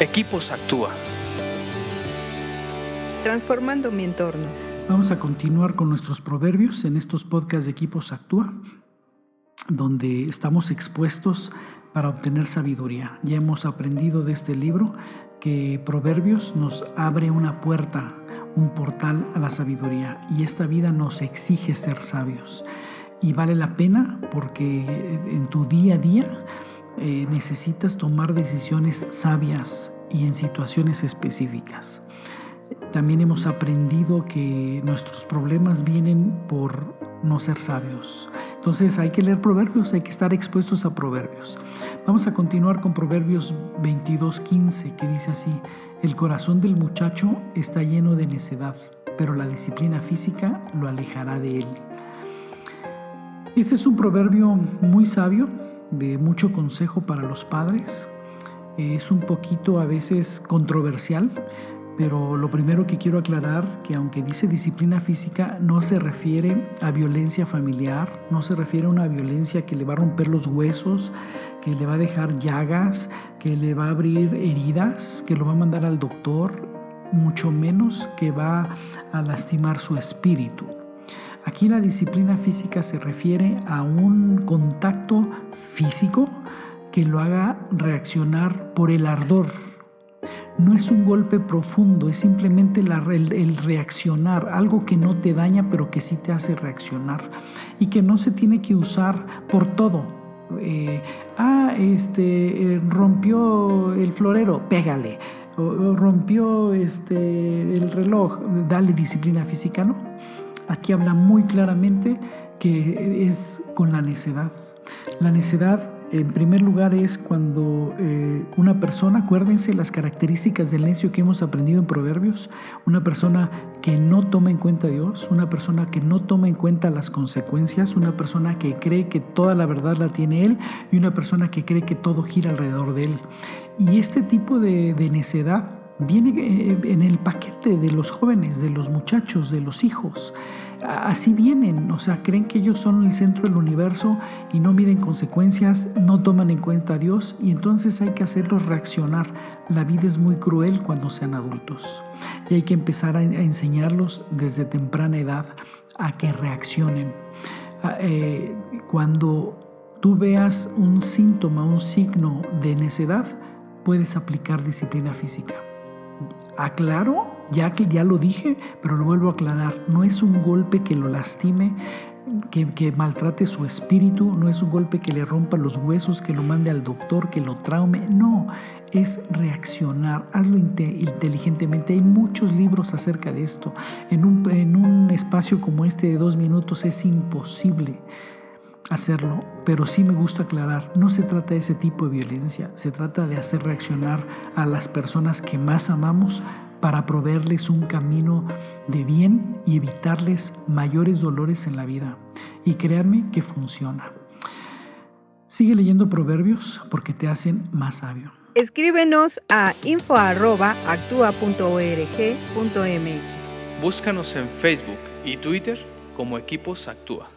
Equipos Actúa. Transformando mi entorno. Vamos a continuar con nuestros proverbios en estos podcasts de Equipos Actúa, donde estamos expuestos para obtener sabiduría. Ya hemos aprendido de este libro que Proverbios nos abre una puerta, un portal a la sabiduría y esta vida nos exige ser sabios. Y vale la pena porque en tu día a día eh, necesitas tomar decisiones sabias y en situaciones específicas. También hemos aprendido que nuestros problemas vienen por no ser sabios. Entonces hay que leer proverbios, hay que estar expuestos a proverbios. Vamos a continuar con Proverbios 22:15 que dice así, el corazón del muchacho está lleno de necedad, pero la disciplina física lo alejará de él. Este es un proverbio muy sabio de mucho consejo para los padres. Es un poquito a veces controversial, pero lo primero que quiero aclarar que aunque dice disciplina física no se refiere a violencia familiar, no se refiere a una violencia que le va a romper los huesos, que le va a dejar llagas, que le va a abrir heridas, que lo va a mandar al doctor, mucho menos que va a lastimar su espíritu. Aquí la disciplina física se refiere a un contacto físico que lo haga reaccionar por el ardor. No es un golpe profundo, es simplemente el, reaccionar, algo que no te daña pero que sí te hace reaccionar y que no se tiene que usar por todo. Eh, ah, este, eh, rompió el florero, pégale. O, rompió este, el reloj, dale disciplina física, ¿no? Aquí habla muy claramente que es con la necedad. La necedad, en primer lugar, es cuando eh, una persona, acuérdense las características del necio que hemos aprendido en Proverbios, una persona que no toma en cuenta a Dios, una persona que no toma en cuenta las consecuencias, una persona que cree que toda la verdad la tiene Él y una persona que cree que todo gira alrededor de Él. Y este tipo de, de necedad viene eh, en el paquete de los jóvenes, de los muchachos, de los hijos. Así vienen, o sea, creen que ellos son el centro del universo y no miden consecuencias, no toman en cuenta a Dios y entonces hay que hacerlos reaccionar. La vida es muy cruel cuando sean adultos y hay que empezar a enseñarlos desde temprana edad a que reaccionen. Ah, eh, cuando tú veas un síntoma, un signo de necedad, puedes aplicar disciplina física. Aclaro, ya ya lo dije, pero lo vuelvo a aclarar, no es un golpe que lo lastime, que, que, maltrate su espíritu, no es un golpe que le rompa los huesos, que lo mande al doctor, que lo traume, no, es reaccionar, hazlo inteligentemente. Hay muchos libros acerca de esto. En un, en un espacio como este de dos minutos es imposible hacerlo, pero sí me gusta aclarar, no se trata de ese tipo de violencia, se trata de hacer reaccionar a las personas que más amamos para proveerles un camino de bien y evitarles mayores dolores en la vida. Y créanme que funciona. Sigue leyendo proverbios porque te hacen más sabio. Escríbenos a info.actua.org.mx. Búscanos en Facebook y Twitter como Equipos Actúa.